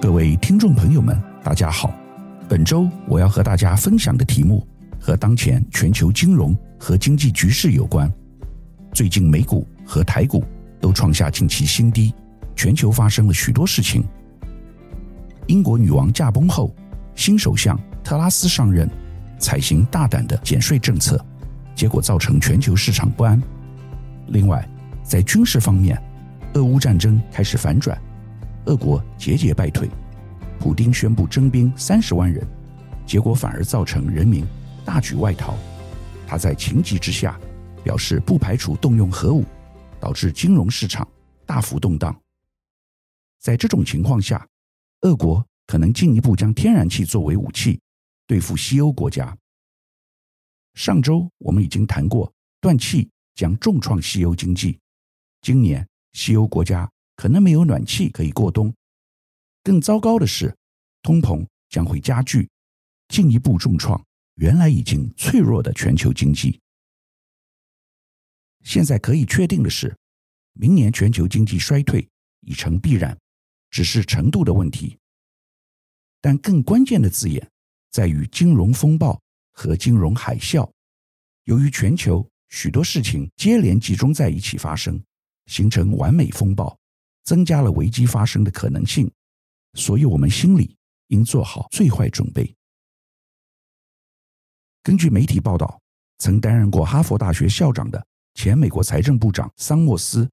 各位听众朋友们，大家好。本周我要和大家分享的题目和当前全球金融和经济局势有关。最近美股和台股都创下近期新低，全球发生了许多事情。英国女王驾崩后，新首相特拉斯上任，采行大胆的减税政策，结果造成全球市场不安。另外，在军事方面，俄乌战争开始反转。俄国节节败退，普丁宣布征兵三十万人，结果反而造成人民大举外逃。他在情急之下表示不排除动用核武，导致金融市场大幅动荡。在这种情况下，俄国可能进一步将天然气作为武器对付西欧国家。上周我们已经谈过，断气将重创西欧经济。今年西欧国家。可能没有暖气可以过冬，更糟糕的是，通膨将会加剧，进一步重创原来已经脆弱的全球经济。现在可以确定的是，明年全球经济衰退已成必然，只是程度的问题。但更关键的字眼在于金融风暴和金融海啸。由于全球许多事情接连集中在一起发生，形成完美风暴。增加了危机发生的可能性，所以我们心里应做好最坏准备。根据媒体报道，曾担任过哈佛大学校长的前美国财政部长桑莫斯，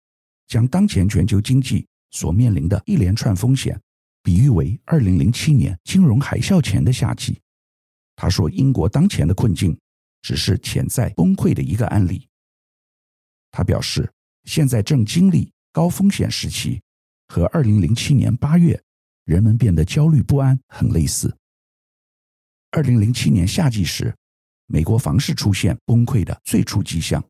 将当前全球经济所面临的一连串风险，比喻为二零零七年金融海啸前的夏季。他说，英国当前的困境只是潜在崩溃的一个案例。他表示，现在正经历高风险时期。和二零零七年八月，人们变得焦虑不安很类似。二零零七年夏季时，美国房市出现崩溃的最初迹象，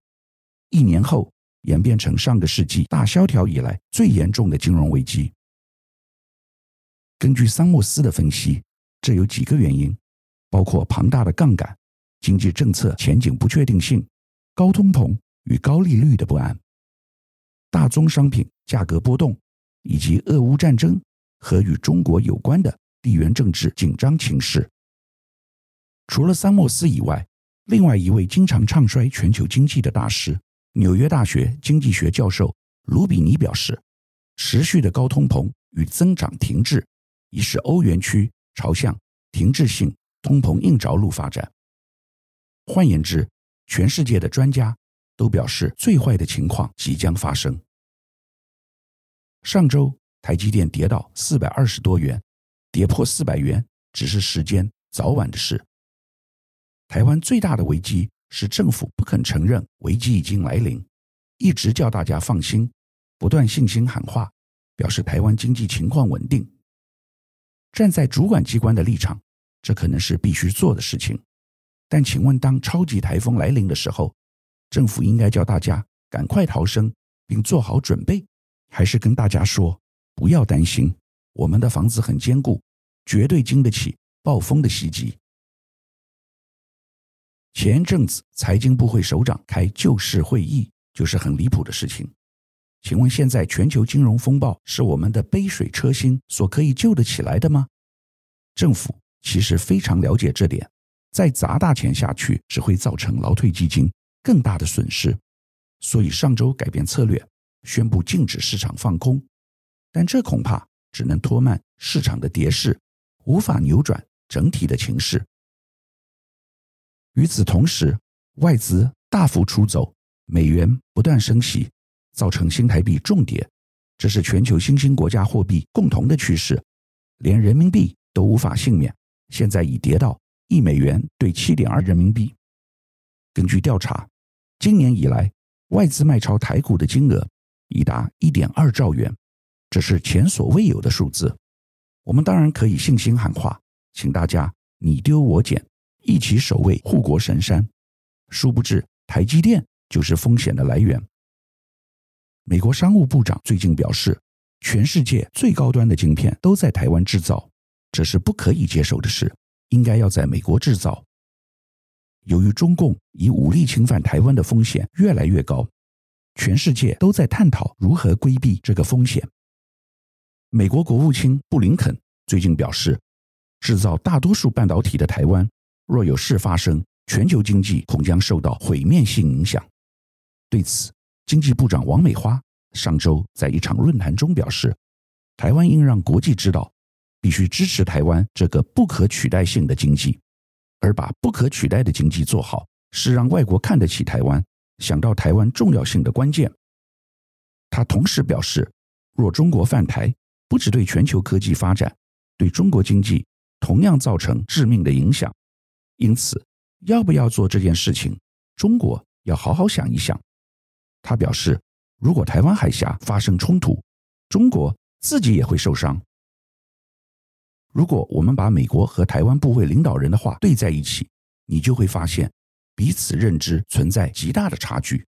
一年后演变成上个世纪大萧条以来最严重的金融危机。根据桑莫斯的分析，这有几个原因，包括庞大的杠杆、经济政策前景不确定性、高通膨与高利率的不安、大宗商品价格波动。以及俄乌战争和与中国有关的地缘政治紧张情势。除了桑莫斯以外，另外一位经常唱衰全球经济的大师——纽约大学经济学教授卢比尼表示，持续的高通膨与增长停滞，已使欧元区朝向停滞性通膨硬着陆发展。换言之，全世界的专家都表示，最坏的情况即将发生。上周台积电跌到四百二十多元，跌破四百元只是时间早晚的事。台湾最大的危机是政府不肯承认危机已经来临，一直叫大家放心，不断信心喊话，表示台湾经济情况稳定。站在主管机关的立场，这可能是必须做的事情。但请问，当超级台风来临的时候，政府应该叫大家赶快逃生，并做好准备。还是跟大家说，不要担心，我们的房子很坚固，绝对经得起暴风的袭击。前阵子财经部会首长开救市会议，就是很离谱的事情。请问现在全球金融风暴是我们的杯水车薪所可以救得起来的吗？政府其实非常了解这点，再砸大钱下去，只会造成劳退基金更大的损失，所以上周改变策略。宣布禁止市场放空，但这恐怕只能拖慢市场的跌势，无法扭转整体的情势。与此同时，外资大幅出走，美元不断升息，造成新台币重跌，这是全球新兴国家货币共同的趋势，连人民币都无法幸免，现在已跌到一美元兑七点二人民币。根据调查，今年以来外资卖超台股的金额。已达一点二兆元，这是前所未有的数字。我们当然可以信心喊话，请大家你丢我捡，一起守卫护国神山。殊不知，台积电就是风险的来源。美国商务部长最近表示，全世界最高端的晶片都在台湾制造，这是不可以接受的事，应该要在美国制造。由于中共以武力侵犯台湾的风险越来越高。全世界都在探讨如何规避这个风险。美国国务卿布林肯最近表示，制造大多数半导体的台湾，若有事发生，全球经济恐将受到毁灭性影响。对此，经济部长王美花上周在一场论坛中表示，台湾应让国际知道，必须支持台湾这个不可取代性的经济，而把不可取代的经济做好，是让外国看得起台湾、想到台湾重要性的关键。他同时表示，若中国犯台，不只对全球科技发展，对中国经济同样造成致命的影响。因此，要不要做这件事情，中国要好好想一想。他表示，如果台湾海峡发生冲突，中国自己也会受伤。如果我们把美国和台湾部会领导人的话对在一起，你就会发现彼此认知存在极大的差距。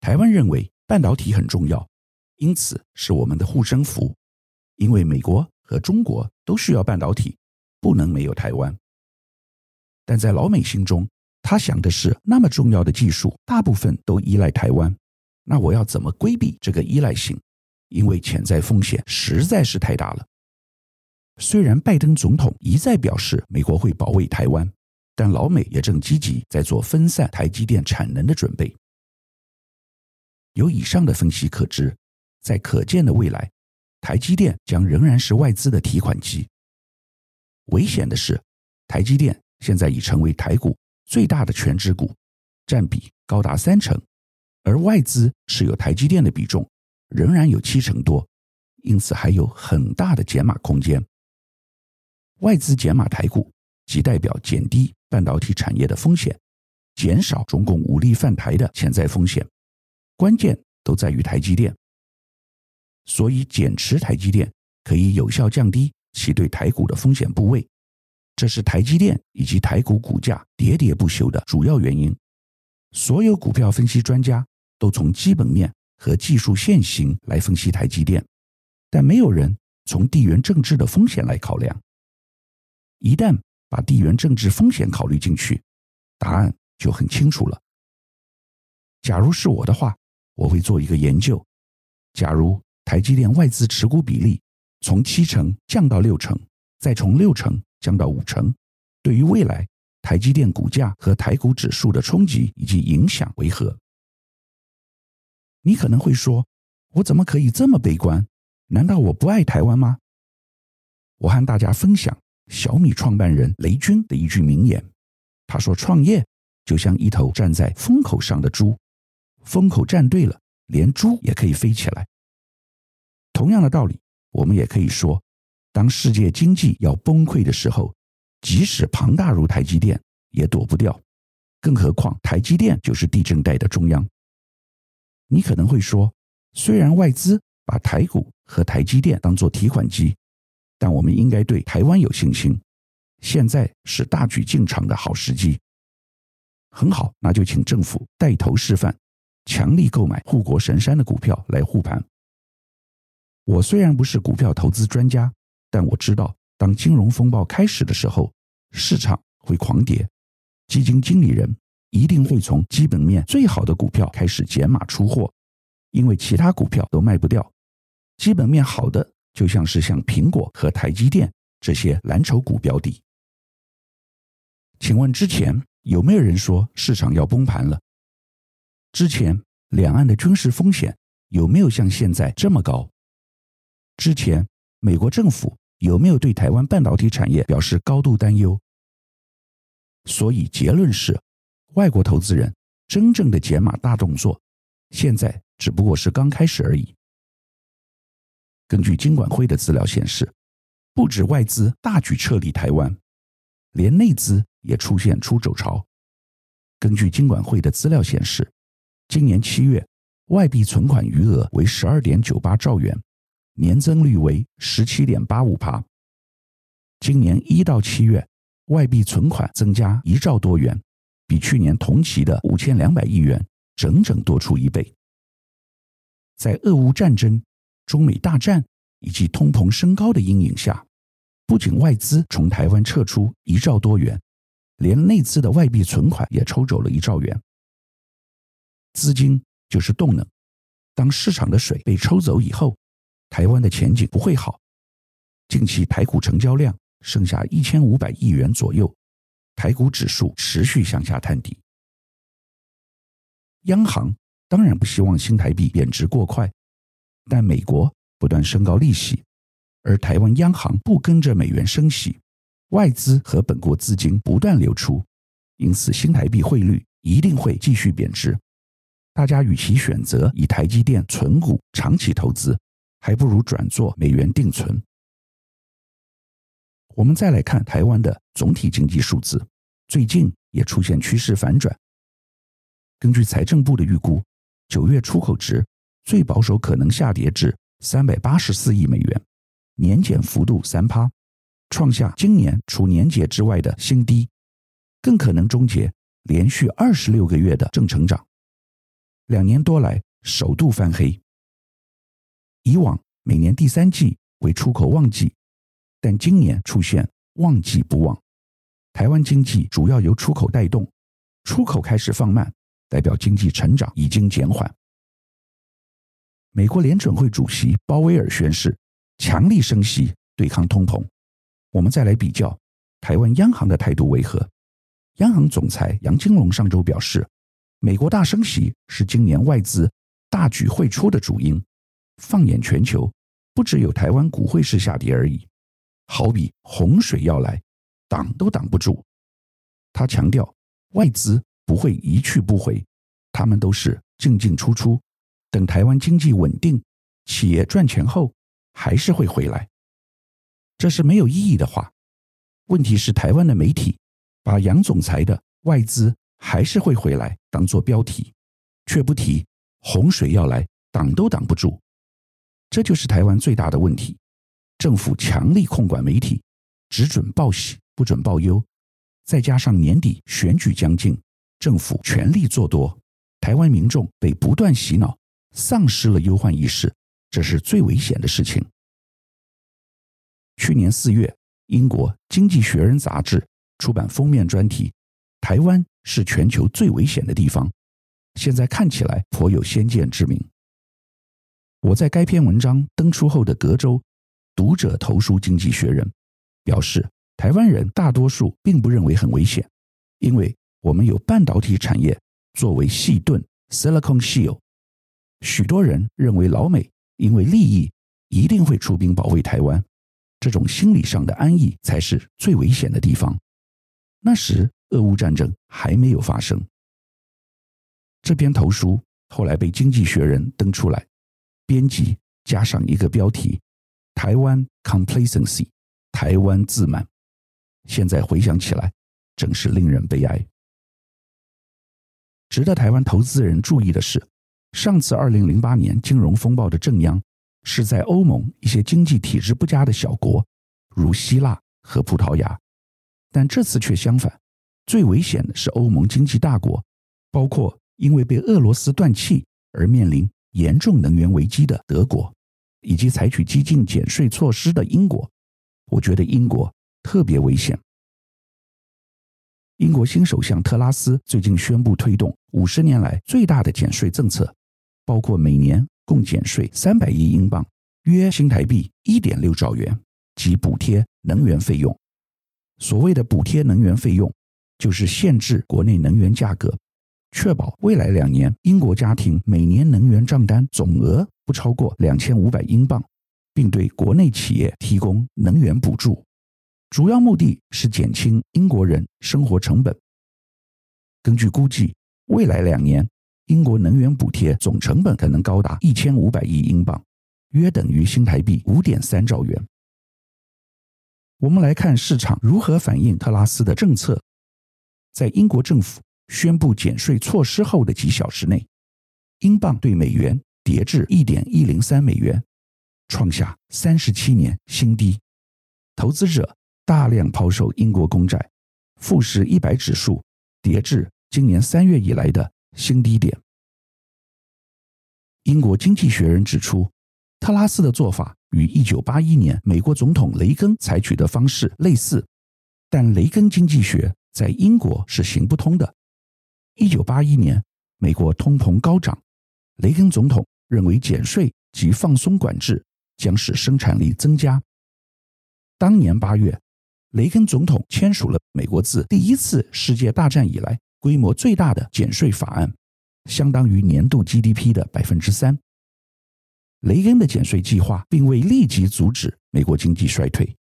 台湾认为。半导体很重要，因此是我们的护身符。因为美国和中国都需要半导体，不能没有台湾。但在老美心中，他想的是那么重要的技术，大部分都依赖台湾。那我要怎么规避这个依赖性？因为潜在风险实在是太大了。虽然拜登总统一再表示美国会保卫台湾，但老美也正积极在做分散台积电产能的准备。由以上的分析可知，在可见的未来，台积电将仍然是外资的提款机。危险的是，台积电现在已成为台股最大的权值股，占比高达三成，而外资持有台积电的比重仍然有七成多，因此还有很大的减码空间。外资减码台股，即代表减低半导体产业的风险，减少中共武力犯台的潜在风险。关键都在于台积电，所以减持台积电可以有效降低其对台股的风险部位，这是台积电以及台股股价喋喋不休的主要原因。所有股票分析专家都从基本面和技术线型来分析台积电，但没有人从地缘政治的风险来考量。一旦把地缘政治风险考虑进去，答案就很清楚了。假如是我的话，我会做一个研究，假如台积电外资持股比例从七成降到六成，再从六成降到五成，对于未来台积电股价和台股指数的冲击以及影响为何？你可能会说，我怎么可以这么悲观？难道我不爱台湾吗？我和大家分享小米创办人雷军的一句名言，他说：“创业就像一头站在风口上的猪。”风口站对了，连猪也可以飞起来。同样的道理，我们也可以说，当世界经济要崩溃的时候，即使庞大如台积电也躲不掉，更何况台积电就是地震带的中央。你可能会说，虽然外资把台股和台积电当作提款机，但我们应该对台湾有信心。现在是大举进场的好时机。很好，那就请政府带头示范。强力购买护国神山的股票来护盘。我虽然不是股票投资专家，但我知道，当金融风暴开始的时候，市场会狂跌，基金经理人一定会从基本面最好的股票开始减码出货，因为其他股票都卖不掉。基本面好的，就像是像苹果和台积电这些蓝筹股标的。请问之前有没有人说市场要崩盘了？之前两岸的军事风险有没有像现在这么高？之前美国政府有没有对台湾半导体产业表示高度担忧？所以结论是，外国投资人真正的减码大动作，现在只不过是刚开始而已。根据金管会的资料显示，不止外资大举撤离台湾，连内资也出现出走潮。根据金管会的资料显示，今年七月，外币存款余额为十二点九八兆元，年增率为十七点八五趴。今年一到七月，外币存款增加一兆多元，比去年同期的五千两百亿元整整多出一倍。在俄乌战争、中美大战以及通膨升高的阴影下，不仅外资从台湾撤出一兆多元，连内资的外币存款也抽走了一兆元。资金就是动能，当市场的水被抽走以后，台湾的前景不会好。近期台股成交量剩下一千五百亿元左右，台股指数持续向下探底。央行当然不希望新台币贬值过快，但美国不断升高利息，而台湾央行不跟着美元升息，外资和本国资金不断流出，因此新台币汇率一定会继续贬值。大家与其选择以台积电存股长期投资，还不如转做美元定存。我们再来看台湾的总体经济数字，最近也出现趋势反转。根据财政部的预估，九月出口值最保守可能下跌至三百八十四亿美元，年减幅度三趴，创下今年除年节之外的新低，更可能终结连续二十六个月的正成长，两年多来首度翻黑。以往每年第三季为出口旺季，但今年出现旺季不旺，台湾经济主要由出口带动，出口开始放慢。代表经济成长已经减缓。美国联准会主席鲍威尔宣誓，强力升息对抗通膨。我们再来比较台湾央行的态度为何？央行总裁杨金龙上周表示，美国大升息是今年外资大举汇出的主因。放眼全球，不只有台湾股汇市下跌而已，好比洪水要来，挡都挡不住。他强调，外资。不会一去不回，他们都是进进出出，等台湾经济稳定，企业赚钱后，还是会回来。这是没有意义的话。问题是台湾的媒体把杨总裁的外资还是会回来当做标题，却不提洪水要来，挡都挡不住。这就是台湾最大的问题。政府强力控管媒体，只准报喜，不准报忧，再加上年底选举将近。政府全力做多，台湾民众被不断洗脑，丧失了忧患意识，这是最危险的事情。去年四月，英国《经济学人》杂志出版封面专题：“台湾是全球最危险的地方。”现在看起来颇有先见之明。我在该篇文章登出后的隔周，读者投书《经济学人》，表示台湾人大多数并不认为很危险，因为。我们有半导体产业作为细盾 （Silicon Shield），许多人认为老美因为利益一定会出兵保卫台湾，这种心理上的安逸才是最危险的地方。那时，俄乌战争还没有发生。这篇投书后来被《经济学人》登出来，编辑加上一个标题：“台湾 Complacency，台湾自满。”现在回想起来，真是令人悲哀。值得台湾投资人注意的是，上次二零零八年金融风暴的正央是在欧盟一些经济体制不佳的小国，如希腊和葡萄牙，但这次却相反，最危险的是欧盟经济大国，包括因为被俄罗斯断气而面临严重能源危机的德国，以及采取激进减税措施的英国。我觉得英国特别危险。英国新首相特拉斯最近宣布推动五十年来最大的减税政策，包括每年共减税三百亿英镑（约新台币一点六兆元）及补贴能源费用。所谓的补贴能源费用，就是限制国内能源价格，确保未来两年英国家庭每年能源账单总额不超过两千五百英镑，并对国内企业提供能源补助。主要目的是减轻英国人生活成本。根据估计，未来两年英国能源补贴总成本可能高达一千五百亿英镑，约等于新台币五点三兆元。我们来看市场如何反映特拉斯的政策。在英国政府宣布减税措施后的几小时内，英镑对美元跌至一点一零三美元，创下三十七年新低。投资者。大量抛售英国公债，富时一百指数跌至今年三月以来的新低点。英国经济学人指出，特拉斯的做法与一九八一年美国总统雷根采取的方式类似，但雷根经济学在英国是行不通的。一九八一年，美国通膨高涨，雷根总统认为减税及放松管制将使生产力增加。当年八月，雷根总统签署了美国自第一次世界大战以来规模最大的减税法案，相当于年度 GDP 的百分之三。雷根的减税计划并未立即阻止美国经济衰退，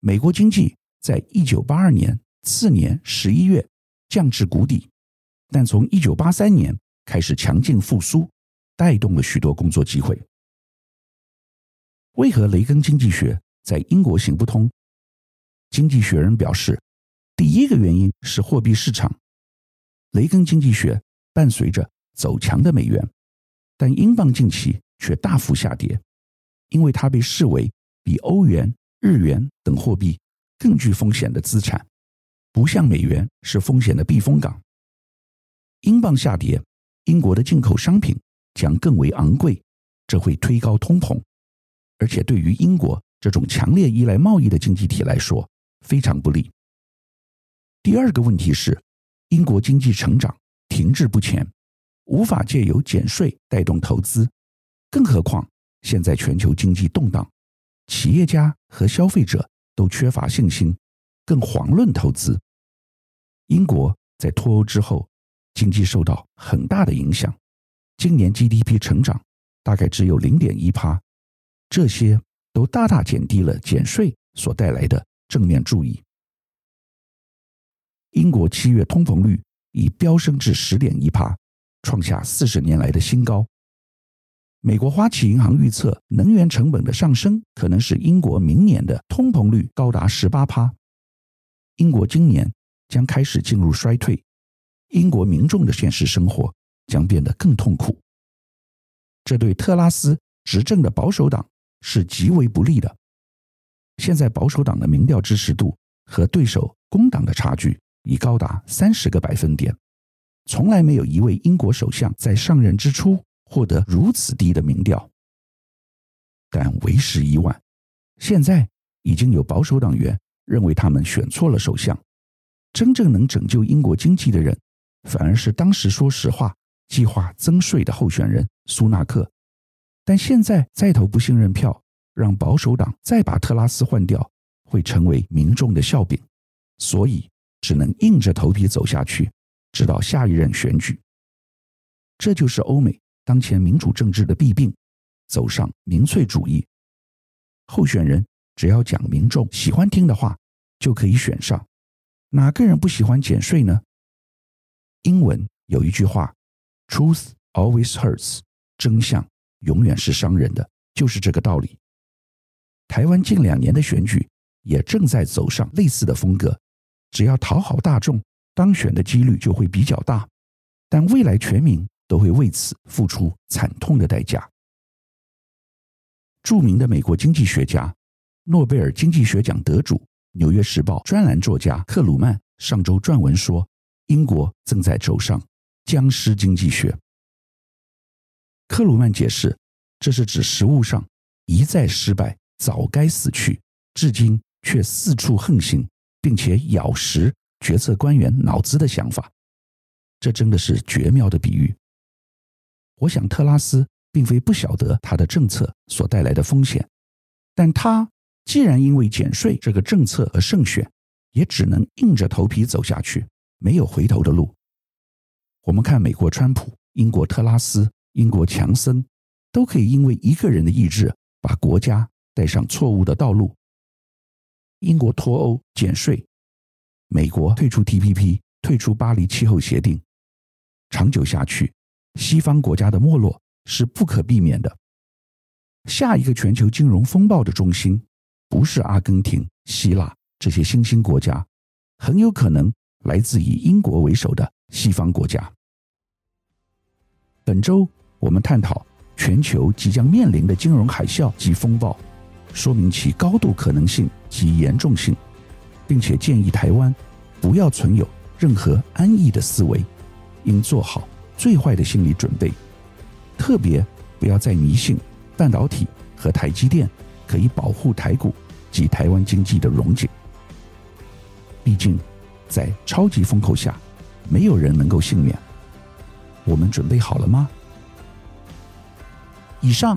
美国经济在一九八二年次年十一月降至谷底，但从一九八三年开始强劲复苏，带动了许多工作机会。为何雷根经济学在英国行不通？经济学人表示，第一个原因是货币市场。雷根经济学伴随着走强的美元，但英镑近期却大幅下跌，因为它被视为比欧元、日元等货币更具风险的资产，不像美元是风险的避风港。英镑下跌，英国的进口商品将更为昂贵，这会推高通膨。而且对于英国这种强烈依赖贸易的经济体来说，非常不利。第二个问题是，英国经济成长停滞不前，无法借由减税带动投资。更何况现在全球经济动荡，企业家和消费者都缺乏信心，更遑论投资。英国在脱欧之后，经济受到很大的影响，今年 GDP 成长大概只有零点一趴。这些都大大减低了减税所带来的正面注意。英国七月通膨率已飙升至十点一趴，创下四十年来的新高。美国花旗银行预测，能源成本的上升可能使英国明年的通膨率高达十八趴。英国今年将开始进入衰退，英国民众的现实生活将变得更痛苦。这对特拉斯执政的保守党是极为不利的。现在保守党的民调支持度和对手工党的差距已高达三十个百分点，从来没有一位英国首相在上任之初获得如此低的民调。但为时已晚，现在已经有保守党员认为他们选错了首相。真正能拯救英国经济的人，反而是当时说实话、计划增税的候选人苏纳克。但现在再投不信任票，让保守党再把特拉斯换掉，会成为民众的笑柄，所以只能硬着头皮走下去，直到下一任选举。这就是欧美当前民主政治的弊病，走上民粹主义。候选人只要讲民众喜欢听的话，就可以选上。哪个人不喜欢减税呢？英文有一句话：“Truth always hurts”，真相。永远是伤人的，就是这个道理。台湾近两年的选举也正在走上类似的风格，只要讨好大众，当选的几率就会比较大，但未来全民都会为此付出惨痛的代价。著名的美国经济学家、诺贝尔经济学奖得主、《纽约时报》专栏作家克鲁曼上周撰文说，英国正在走上僵尸经济学。克鲁曼解释，这是指实物上一再失败、早该死去，至今却四处横行，并且咬食决策官员脑子的想法。这真的是绝妙的比喻。我想特拉斯并非不晓得他的政策所带来的风险，但他既然因为减税这个政策而胜选，也只能硬着头皮走下去，没有回头的路。我们看美国川普，英国特拉斯。英国强森都可以因为一个人的意志把国家带上错误的道路。英国脱欧减税，美国退出 TPP，退出巴黎气候协定，长久下去，西方国家的没落是不可避免的。下一个全球金融风暴的中心不是阿根廷、希腊这些新兴国家，很有可能来自以英国为首的西方国家。本周。我们探讨全球即将面临的金融海啸及风暴，说明其高度可能性及严重性，并且建议台湾不要存有任何安逸的思维，应做好最坏的心理准备，特别不要再迷信半导体和台积电可以保护台股及台湾经济的荣景。毕竟，在超级风口下，没有人能够幸免。我们准备好了吗？以上